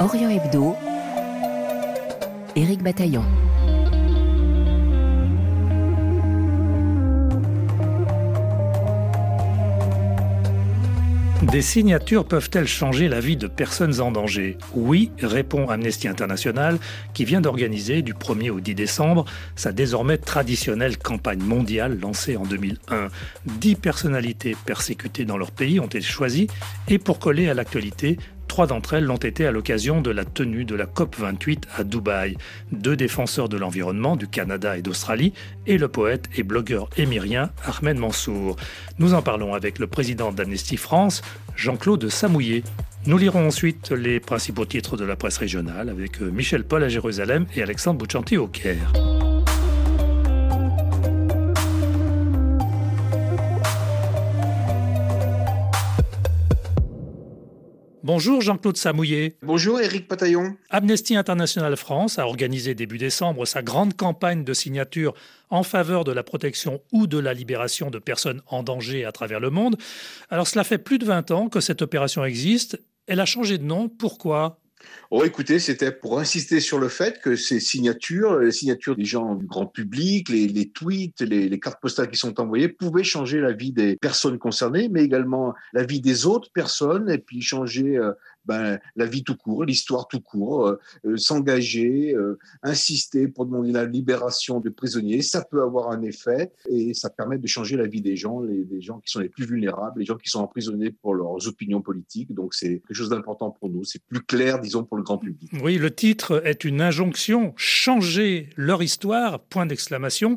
Orient Hebdo, Éric Bataillon. Des signatures peuvent-elles changer la vie de personnes en danger? Oui, répond Amnesty International, qui vient d'organiser du 1er au 10 décembre sa désormais traditionnelle campagne mondiale lancée en 2001. Dix personnalités persécutées dans leur pays ont été choisies et pour coller à l'actualité, Trois d'entre elles l'ont été à l'occasion de la tenue de la COP28 à Dubaï. Deux défenseurs de l'environnement du Canada et d'Australie et le poète et blogueur émirien Ahmed Mansour. Nous en parlons avec le président d'Amnesty France, Jean-Claude Samouillet. Nous lirons ensuite les principaux titres de la presse régionale avec euh, Michel Paul à Jérusalem et Alexandre Bouchanti au Caire. Bonjour Jean-Claude Samouillet. Bonjour Éric Pataillon. Amnesty International France a organisé début décembre sa grande campagne de signature en faveur de la protection ou de la libération de personnes en danger à travers le monde. Alors cela fait plus de 20 ans que cette opération existe. Elle a changé de nom. Pourquoi? Oh, écoutez, c'était pour insister sur le fait que ces signatures, les signatures des gens du grand public, les, tweets, les, cartes postales qui sont envoyées, pouvaient changer la vie des personnes concernées, mais également la vie des autres personnes, et puis changer euh, ben, la vie tout court, l'histoire tout court, euh, euh, s'engager, euh, insister pour demander la libération de prisonniers, ça peut avoir un effet et ça permet de changer la vie des gens, les, des gens qui sont les plus vulnérables, les gens qui sont emprisonnés pour leurs opinions politiques. Donc c'est quelque chose d'important pour nous. C'est plus clair, disons, pour le grand public. Oui, le titre est une injonction changer leur histoire. Point d'exclamation.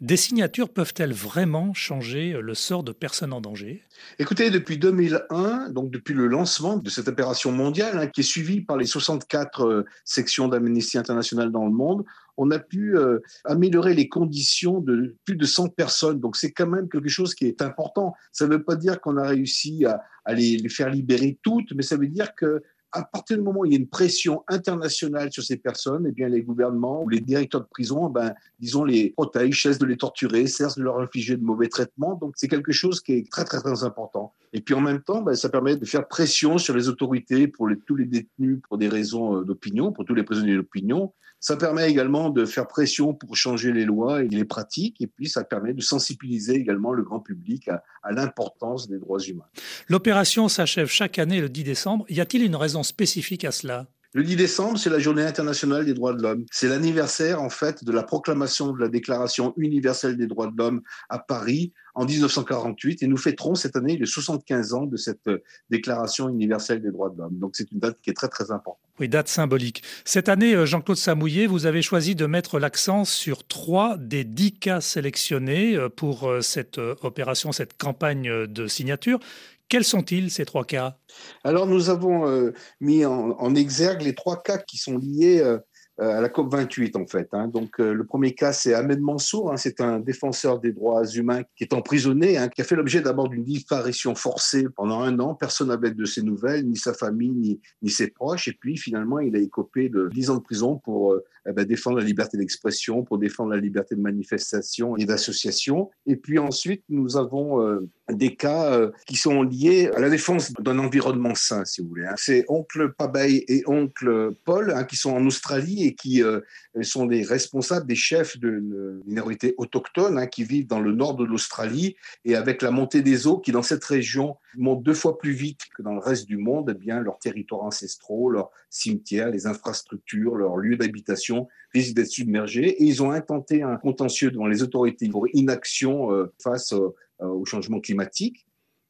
Des signatures peuvent-elles vraiment changer le sort de personnes en danger? Écoutez, depuis 2001, donc depuis le lancement de cette opération mondiale hein, qui est suivie par les 64 euh, sections d'Amnesty International dans le monde, on a pu euh, améliorer les conditions de plus de 100 personnes. Donc c'est quand même quelque chose qui est important. Ça ne veut pas dire qu'on a réussi à, les, faire libérer toutes, mais ça veut dire que à partir du moment où il y a une pression internationale sur ces personnes, eh bien, les gouvernements ou les directeurs de prison, ben, disons, les protègent, cessent de les torturer, cessent de leur infliger de mauvais traitements. Donc, c'est quelque chose qui est très, très, très important. Et puis, en même temps, ben, ça permet de faire pression sur les autorités pour tous les détenus pour des raisons euh, d'opinion, pour tous les prisonniers d'opinion. Ça permet également de faire pression pour changer les lois et les pratiques. Et puis, ça permet de sensibiliser également le grand public à, à l'importance des droits humains. L'opération s'achève chaque année le 10 décembre. Y a-t-il une raison spécifique à cela? Le 10 décembre, c'est la journée internationale des droits de l'homme. C'est l'anniversaire, en fait, de la proclamation de la Déclaration universelle des droits de l'homme à Paris en 1948. Et nous fêterons cette année les 75 ans de cette euh, Déclaration universelle des droits de l'homme. Donc, c'est une date qui est très, très importante. Oui, date symbolique. Cette année, euh, Jean-Claude Samouillet, vous avez choisi de mettre l'accent sur trois des dix cas sélectionnés euh, pour cette opération, cette campagne de signature. Quels sont-ils, ces trois cas? Alors, nous avons euh, mis en, exergue les trois cas qui sont liés euh, à la COP 28 en fait. Hein. Donc euh, le premier cas c'est Ahmed Mansour, hein. c'est un défenseur des droits humains qui est emprisonné, hein, qui a fait l'objet d'abord d'une disparition forcée pendant un an. Personne n'avait de ses nouvelles, ni sa famille, ni, ses proches. Et puis finalement il a écopé de 10 ans de prison pour euh, eh ben, défendre la liberté d'expression, pour défendre la liberté de manifestation et d'association. Et puis ensuite nous avons des cas qui sont liés à la défense d'un environnement sain, si vous voulez. C'est oncle Pabay et oncle Paul qui sont en Australie qui euh, sont des responsables, des chefs de minorités autochtones hein, qui vivent dans le nord de l'Australie. Et avec la montée des eaux qui, dans cette région, monte deux fois plus vite que dans le reste du monde, eh bien, leurs territoires ancestraux, leurs cimetières, les infrastructures, leurs lieux d'habitation risquent d'être submergés. Et ils ont intenté un contentieux devant les autorités pour inaction euh, face euh, au changement climatique.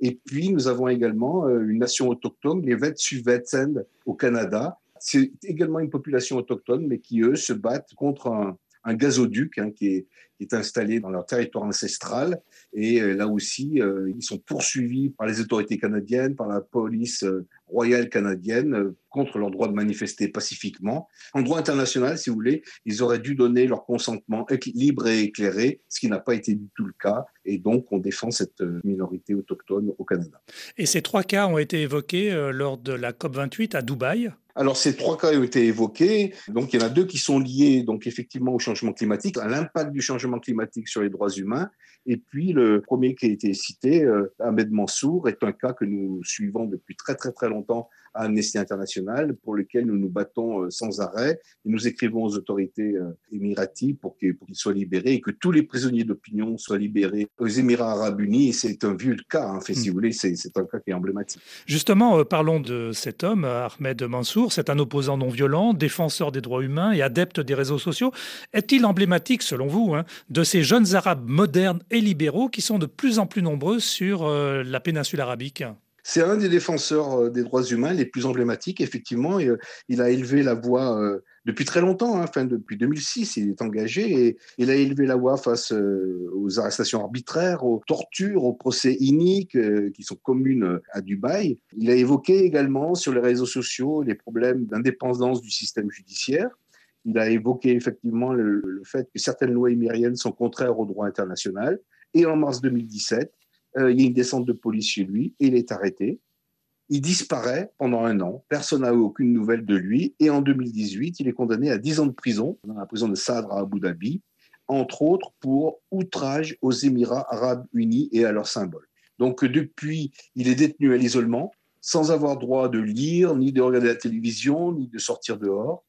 Et puis, nous avons également une nation autochtone, les Wet'suwet'en au Canada, c'est également une population autochtone, mais qui, eux, se battent contre un, gazoduc hein, qui, est, installé dans leur territoire ancestral. Et euh, là aussi, euh, ils sont poursuivis par les autorités canadiennes, par la police euh, royale canadienne, contre leur droit de manifester pacifiquement. En droit international, si vous voulez, ils auraient dû donner leur consentement libre et éclairé, ce qui n'a pas été du tout le cas. Et donc, on défend cette minorité autochtone au Canada. Et ces trois cas ont été évoqués lors de la COP28 à Dubaï alors, ces trois cas ont été évoqués. Donc, il y en a deux qui sont liés, donc, effectivement, au changement climatique, à l'impact du changement climatique sur les droits humains. Et puis, le premier qui a été cité, euh, Ahmed Mansour, est un cas que nous suivons depuis très, très, très longtemps à Amnesty International, pour lequel nous nous battons euh, sans arrêt. Et nous écrivons aux autorités euh, émiraties pour qu'ils soient libérés et que tous les prisonniers d'opinion soient libérés aux Émirats arabes unis. C'est un vieux cas, en hein. fait, si hmm. vous voulez, c'est un cas qui est emblématique. Justement, parlons de cet homme, Ahmed Mansour. C'est un opposant non violent, défenseur des droits humains et adepte des réseaux sociaux. Est-il emblématique, selon vous, hein, de ces jeunes Arabes modernes et libéraux qui sont de plus en plus nombreux sur euh, la péninsule arabique? C'est un des défenseurs euh, des droits humains les plus emblématiques, effectivement. Euh, il a élevé la voix depuis très longtemps, hein, enfin, depuis 2006, il est engagé et il a élevé la voix face aux arrestations arbitraires, aux tortures, aux procès iniques qui sont communes à Dubaï. Il a évoqué également sur les réseaux sociaux les problèmes d'indépendance du système judiciaire. Il a évoqué effectivement le, fait que certaines lois émiriennes sont contraires au droit international. Et en mars 2017, euh, il y a une descente de police chez lui et il est arrêté. Il disparaît pendant un an. Personne n'a eu aucune nouvelle de lui. Et en 2018, il est condamné à 10 ans de prison dans la prison de Sadr à Abu Dhabi, entre autres pour outrage aux Émirats arabes unis et à leurs symboles. Donc depuis, il est détenu à l'isolement, sans avoir droit de lire, ni de regarder la télévision, ni de sortir dehors.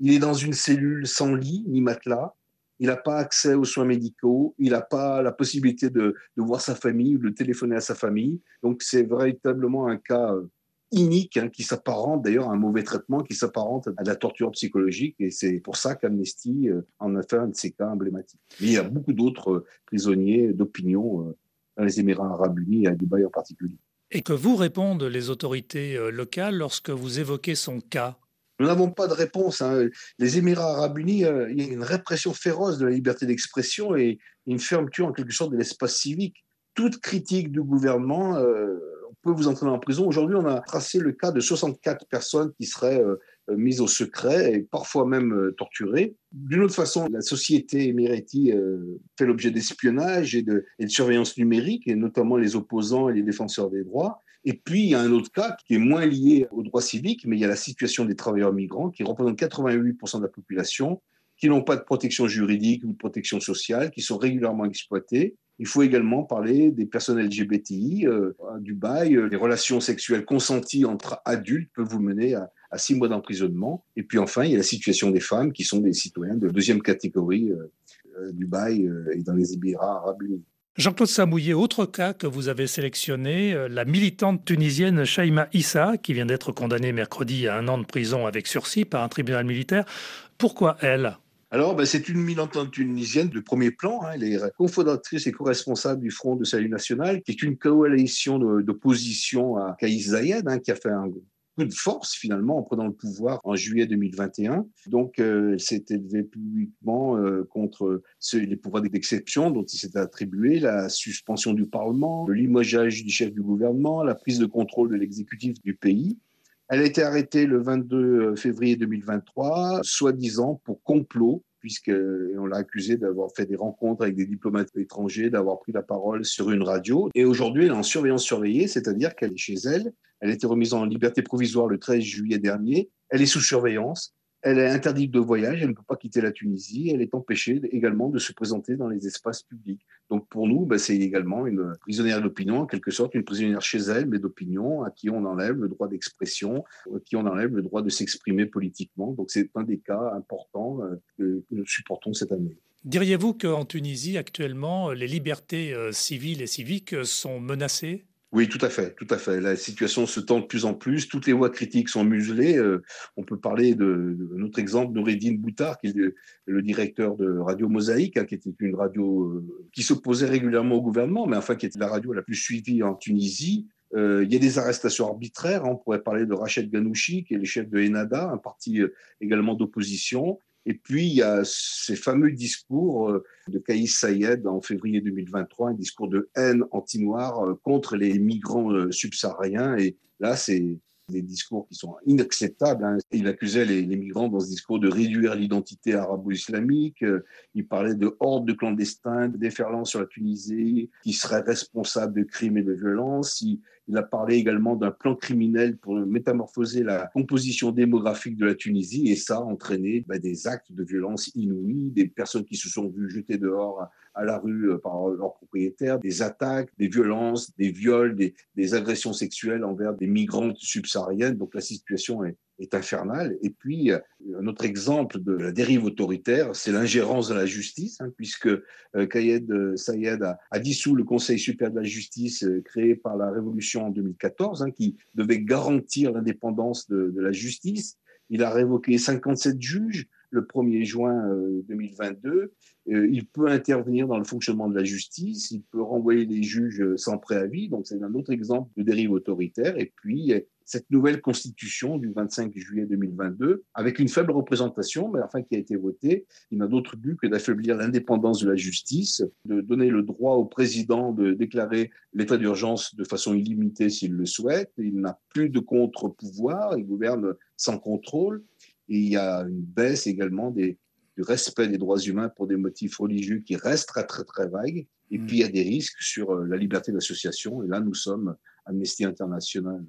Il est dans une cellule sans lit ni matelas. Il n'a pas accès aux soins médicaux. Il n'a pas la possibilité de, voir sa famille ou de téléphoner à sa famille. Donc, c'est véritablement un cas euh, inique hein, qui s'apparente d'ailleurs à un mauvais traitement, qui s'apparente à la torture psychologique. Et c'est pour ça qu'Amnesty euh, en a fait un de ces cas emblématiques. Il y a beaucoup d'autres euh, prisonniers d'opinion dans les Émirats arabes unis et à Dubaï en particulier. Et que vous répondent les autorités locales lorsque vous évoquez son cas? Nous n'avons pas de réponse. Hein. Les Émirats arabes unis, euh, il y a une répression féroce de la liberté d'expression et une fermeture en quelque sorte de l'espace civique. Toute critique du gouvernement, euh, peut vous entraîner en prison. Aujourd'hui, on a tracé le cas de 64 personnes qui seraient euh, mises au secret et parfois même torturées. D'une autre façon, la société émirati fait l'objet d'espionnage et de, et de surveillance numérique, et notamment les opposants et les défenseurs des droits. Et puis, il y a un autre cas qui est moins lié aux droits civiques, mais il y a la situation des travailleurs migrants qui représentent 88% de la population, qui n'ont pas de protection juridique ou de protection sociale, qui sont régulièrement exploités. Il faut également parler des personnes LGBTI euh, à Dubaï. Euh, les relations sexuelles consenties entre adultes peuvent vous mener à, six mois d'emprisonnement. Et puis enfin, il y a la situation des femmes qui sont des citoyens de deuxième catégorie euh, Dubaï et dans les Émirats arabes unis. Jean-Claude Samouillet, autre cas que vous avez sélectionné, euh, la militante tunisienne Shaima Issa, qui vient d'être condamnée mercredi à un an de prison avec sursis par un tribunal militaire. Pourquoi elle? Alors, ben, c'est une militante tunisienne de premier plan. Hein. Elle est cofondatrice et co-responsable du Front de Salut National, qui est une coalition d'opposition à Kaïs Zayed, hein, qui a fait un de force finalement en prenant le pouvoir en juillet 2021. Donc, euh, elle s'est élevée publiquement euh, contre les pouvoirs d'exception dont il s'était attribué, la suspension du Parlement, le limogeage du chef du gouvernement, la prise de contrôle de l'exécutif du pays. Elle a été arrêtée le 22 février 2023, soi-disant pour complot puisqu'on l'a accusé d'avoir fait des rencontres avec des diplomates étrangers, d'avoir pris la parole sur une radio. Et aujourd'hui, elle est en surveillance surveillée, c'est-à-dire qu'elle est chez elle. Elle a été remise en liberté provisoire le 13 juillet dernier. Elle est sous surveillance. Elle est interdite de voyage, elle ne peut pas quitter la Tunisie, elle est empêchée également de se présenter dans les espaces publics. Donc pour nous, ben, c'est également une prisonnière d'opinion, en quelque sorte, une prisonnière chez elle, mais d'opinion, à qui on enlève le droit d'expression, à qui on enlève le droit de s'exprimer politiquement. Donc c'est un des cas importants euh, que nous supportons cette année. Diriez-vous qu'en Tunisie, actuellement, les libertés euh, civiles et civiques sont menacées? Oui, tout à fait, tout à fait. La situation se tend de plus en plus. Toutes les voix critiques sont muselées. Euh, on peut parler de, notre exemple, Noureddin Boutard, qui est le, directeur de Radio Mosaïque, hein, qui était une radio euh, qui s'opposait régulièrement au gouvernement, mais enfin qui était la radio la plus suivie en Tunisie. Euh, il y a des arrestations arbitraires. On pourrait parler de Rachid Ghanouchi, qui est le chef de Enada, un parti également d'opposition. Et puis, il y a ces fameux discours euh, de Kaïs Sayed en février 2023, un discours de haine anti-noire euh, contre les migrants euh, subsahariens. Et là, c'est des discours qui sont inacceptables. Hein. Il accusait les, migrants dans ce discours de réduire l'identité arabo-islamique. Il parlait de hordes de clandestins, de déferlants sur la Tunisie, qui seraient responsables de crimes et de violences. Il a parlé également d'un plan criminel pour métamorphoser la composition démographique de la Tunisie et ça a entraîné bah, des actes de violence inouïs, des personnes qui se sont vues jetées dehors à la rue euh, par leurs propriétaires, des attaques, des violences, des viols, des, des agressions sexuelles envers des migrantes subsahariennes. Donc la situation est, est infernale. Et puis, euh, un autre exemple de la dérive autoritaire, c'est l'ingérence de la justice, hein, puisque euh, Kayed euh, Sayed a, dissous le Conseil supérieur de la justice créé par la Révolution en 2014, hein, qui devait garantir l'indépendance de, la justice. Il a révoqué 57 juges le 1er juin 2022. Il peut intervenir dans le fonctionnement de la justice, il peut renvoyer les juges sans préavis, donc c'est un autre exemple de dérive autoritaire. Et puis, cette nouvelle constitution du 25 juillet 2022, avec une faible représentation, mais enfin qui a été votée, il n'a d'autre but que d'affaiblir l'indépendance de la justice, de donner le droit au président de déclarer l'état d'urgence de façon illimitée s'il le souhaite. Il n'a plus de contre-pouvoir, il gouverne sans contrôle. Et il y a une baisse également des, du respect des droits humains pour des motifs religieux qui restent très très très vagues. Et mmh. puis il y a des risques sur euh, la liberté d'association. Et là, nous sommes Amnesty International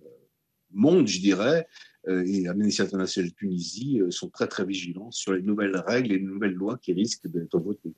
monde, je dirais, euh, et Amnesty International Tunisie euh, sont très très vigilants sur les nouvelles règles et les nouvelles lois qui risquent d'être votées.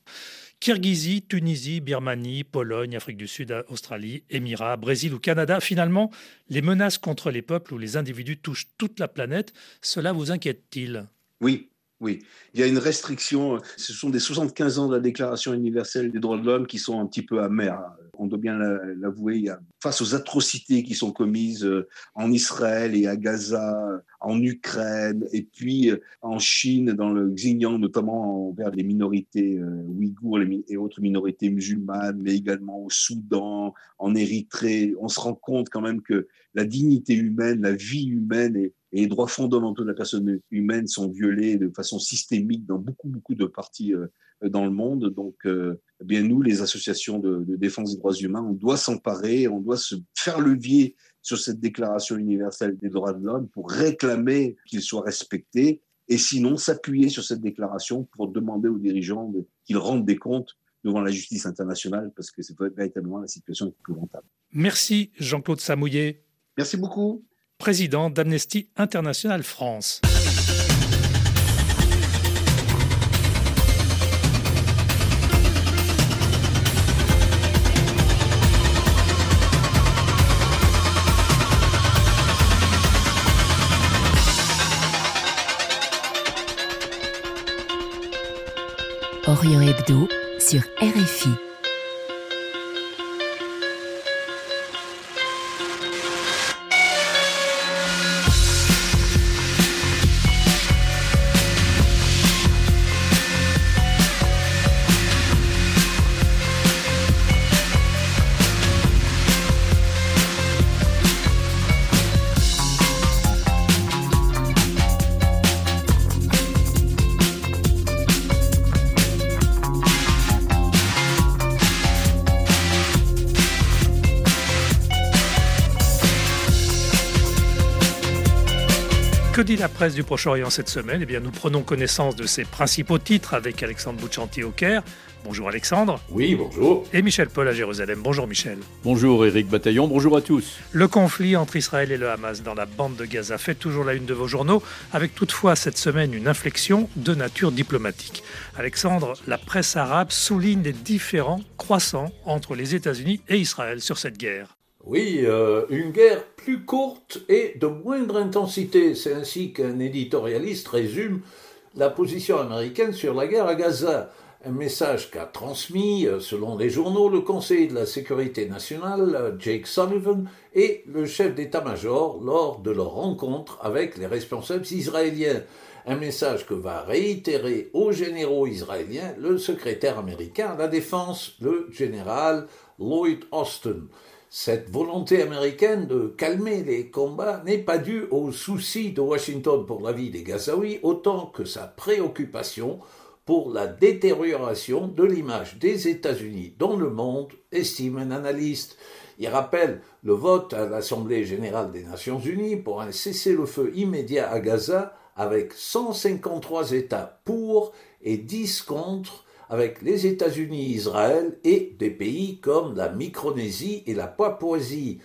Kirghizie, Tunisie, Birmanie, Pologne, Afrique du Sud, Australie, Émirats, Brésil ou Canada, finalement, les menaces contre les peuples ou les individus touchent toute la planète. Cela vous inquiète-t-il? Oui, oui, il y a une restriction. Ce sont des 75 ans de la Déclaration universelle des droits de l'homme qui sont un petit peu amers. On doit bien l'avouer. Face aux atrocités qui sont commises euh, en Israël et à Gaza, en Ukraine, et puis euh, en Chine, dans le Xinjiang, notamment envers les minorités euh, ouïghours et autres minorités musulmanes, mais également au Soudan, en Érythrée, on se rend compte quand même que la dignité humaine, la vie humaine est et les droits fondamentaux de la personne humaine sont violés de façon systémique dans beaucoup, beaucoup de parties euh, dans le monde. Donc, euh, eh bien nous, les associations de, de, défense des droits humains, on doit s'emparer, on doit se faire levier sur cette déclaration universelle des droits de l'homme pour réclamer qu'il soit respecté et sinon s'appuyer sur cette déclaration pour demander aux dirigeants qu'ils rendent des comptes devant la justice internationale parce que c'est véritablement la situation épouvantable. Merci Jean-Claude Samouillet. Merci beaucoup président d'Amnesty International France. Orient Hebdo sur RFI. La presse du Proche-Orient cette semaine Eh bien, nous prenons connaissance de ses principaux titres avec Alexandre Bouchanti au Caire. Bonjour Alexandre. Oui, bonjour. Et Michel Paul à Jérusalem. Bonjour Michel. Bonjour Éric Bataillon, bonjour à tous. Le conflit entre Israël et le Hamas dans la bande de Gaza fait toujours la une de vos journaux, avec toutefois cette semaine une inflexion de nature diplomatique. Alexandre, la presse arabe souligne les différends croissants entre les États-Unis et Israël sur cette guerre. Oui, euh, une guerre plus courte et de moindre intensité. C'est ainsi qu'un éditorialiste résume la position américaine sur la guerre à Gaza. Un message qu'a transmis, euh, selon les journaux, le Conseil de la sécurité nationale, Jake Sullivan, et le chef d'état-major lors de leur rencontre avec les responsables israéliens. Un message que va réitérer aux généraux israéliens le secrétaire américain à la défense, le général Lloyd Austin. Cette volonté américaine de calmer les combats n'est pas due au souci de Washington pour la vie des Gazaouis autant que sa préoccupation pour la détérioration de l'image des États-Unis dans le monde, estime un analyste. Il rappelle le vote à l'Assemblée générale des Nations unies pour un cessez-le-feu immédiat à Gaza avec 153 États pour et 10 contre avec les États-Unis, Israël et des pays comme la Micronésie et la Papouasie.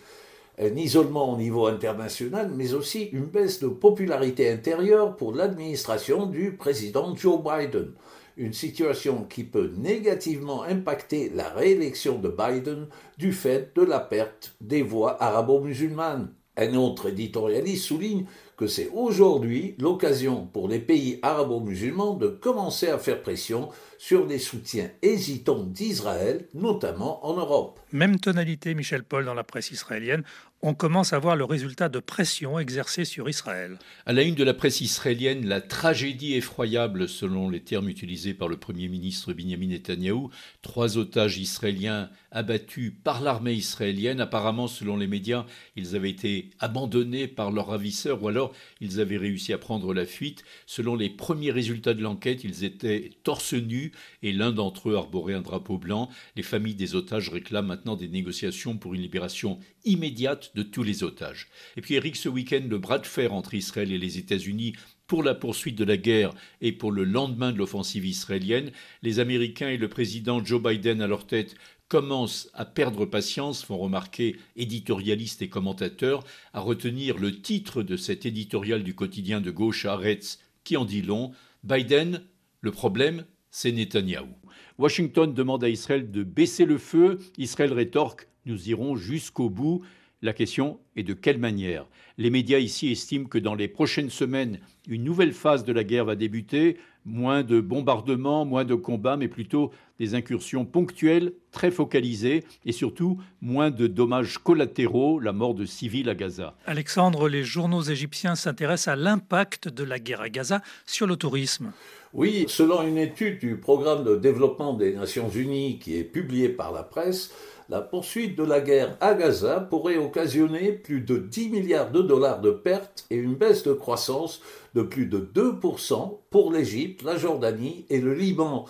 un isolement au niveau international, mais aussi une baisse de popularité intérieure pour l'administration du président Joe Biden. Une situation qui peut négativement impacter la réélection de Biden du fait de la perte des voix arabo-musulmanes. Un autre éditorialiste souligne que c'est aujourd'hui l'occasion pour les pays arabo-musulmans de commencer à faire pression sur les soutiens hésitants d'Israël, notamment en Europe. Même tonalité, Michel Paul, dans la presse israélienne on commence à voir le résultat de pression exercée sur Israël. À la une de la presse israélienne, la tragédie effroyable, selon les termes utilisés par le Premier ministre Benjamin Netanyahou, trois otages israéliens abattus par l'armée israélienne. Apparemment, selon les médias, ils avaient été abandonnés par leurs ravisseurs ou alors ils avaient réussi à prendre la fuite. Selon les premiers résultats de l'enquête, ils étaient torse nus et l'un d'entre eux arborait un drapeau blanc. Les familles des otages réclament maintenant des négociations pour une libération immédiate de tous les otages. Et puis Eric, ce week-end, le bras de fer entre Israël et les États-Unis pour la poursuite de la guerre et pour le lendemain de l'offensive israélienne, les Américains et le président Joe Biden à leur tête commencent à perdre patience, font remarquer éditorialistes et commentateurs, à retenir le titre de cet éditorial du quotidien de gauche Haaretz qui en dit long Biden, le problème, c'est Netanyahou. Washington demande à Israël de baisser le feu. Israël rétorque Nous irons jusqu'au bout. La question est de quelle manière Les médias ici estiment que dans les prochaines semaines, une nouvelle phase de la guerre va débuter, moins de bombardements, moins de combats, mais plutôt des incursions ponctuelles, très focalisées, et surtout moins de dommages collatéraux, la mort de civils à Gaza. Alexandre, les journaux égyptiens s'intéressent à l'impact de la guerre à Gaza sur le tourisme. Oui, selon une étude du programme de développement des Nations Unies qui est publiée par la presse, la poursuite de la guerre à Gaza pourrait occasionner plus de 10 milliards de dollars de pertes et une baisse de croissance de plus de 2% pour l'Égypte, la Jordanie et le Liban.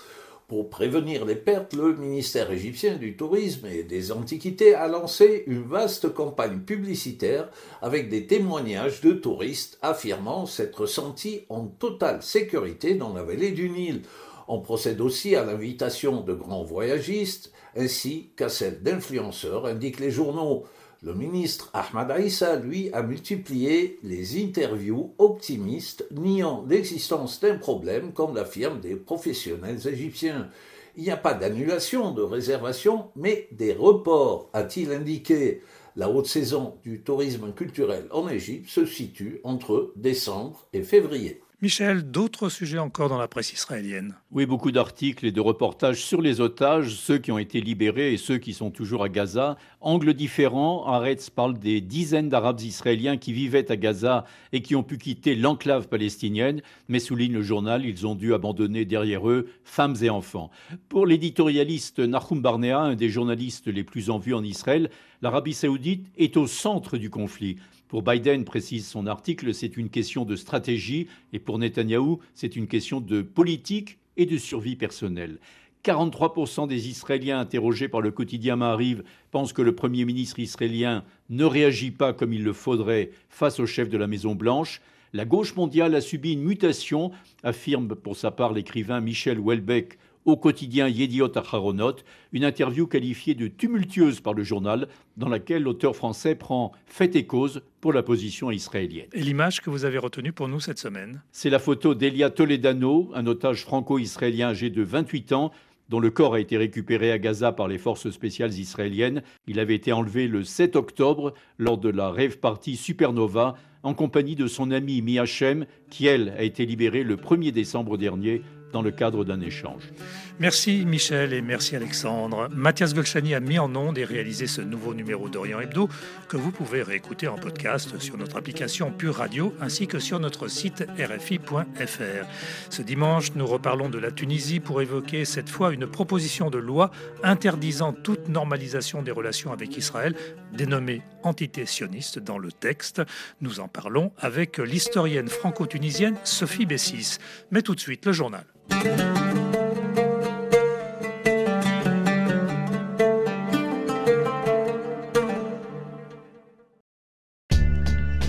Pour prévenir les pertes, le ministère égyptien du Tourisme et des Antiquités a lancé une vaste campagne publicitaire avec des témoignages de touristes affirmant s'être sentis en totale sécurité dans la vallée du Nil. On procède aussi à l'invitation de grands voyagistes ainsi qu'à celle d'influenceurs, indiquent les journaux. Le ministre Ahmad Aïssa, lui, a multiplié les interviews optimistes niant l'existence d'un problème, comme l'affirment des professionnels égyptiens. Il n'y a pas d'annulation de réservation, mais des reports, a-t-il indiqué. La haute saison du tourisme culturel en Égypte se situe entre décembre et février. Michel, d'autres sujets encore dans la presse israélienne? Oui, beaucoup d'articles et de reportages sur les otages, ceux qui ont été libérés et ceux qui sont toujours à Gaza. Angles différents, Haaretz parle des dizaines d'Arabes israéliens qui vivaient à Gaza et qui ont pu quitter l'enclave palestinienne, mais souligne le journal, ils ont dû abandonner derrière eux femmes et enfants. Pour l'éditorialiste Nahum Barnea, un des journalistes les plus en vue en Israël, l'Arabie saoudite est au centre du conflit. Pour Biden, précise son article, c'est une question de stratégie et pour Netanyahou, c'est une question de politique et de survie personnelle. 43% des Israéliens interrogés par le quotidien Maariv pensent que le Premier ministre israélien ne réagit pas comme il le faudrait face au chef de la Maison-Blanche. La gauche mondiale a subi une mutation, affirme pour sa part l'écrivain Michel Houellebecq au quotidien Yediot Acharonot, une interview qualifiée de tumultueuse par le journal, dans laquelle l'auteur français prend fait et cause pour la position israélienne. Et l'image que vous avez retenue pour nous cette semaine? C'est la photo d'Elia Toledano, un otage franco-israélien âgé de 28 ans, dont le corps a été récupéré à Gaza par les forces spéciales israéliennes. Il avait été enlevé le 7 octobre lors de la rêve party Supernova en compagnie de son amie Miachem, qui elle a été libérée le 1er décembre dernier dans le cadre d'un échange. Merci Michel et merci Alexandre. Mathias Golchani a mis en onde et réalisé ce nouveau numéro d'Orient Hebdo que vous pouvez réécouter en podcast sur notre application Pure Radio ainsi que sur notre site rfi.fr. Ce dimanche, nous reparlons de la Tunisie pour évoquer cette fois une proposition de loi interdisant toute normalisation des relations avec Israël, dénommée entité sioniste dans le texte. Nous en parlons avec l'historienne franco-tunisienne Sophie Bessis. Mais tout de suite, le journal.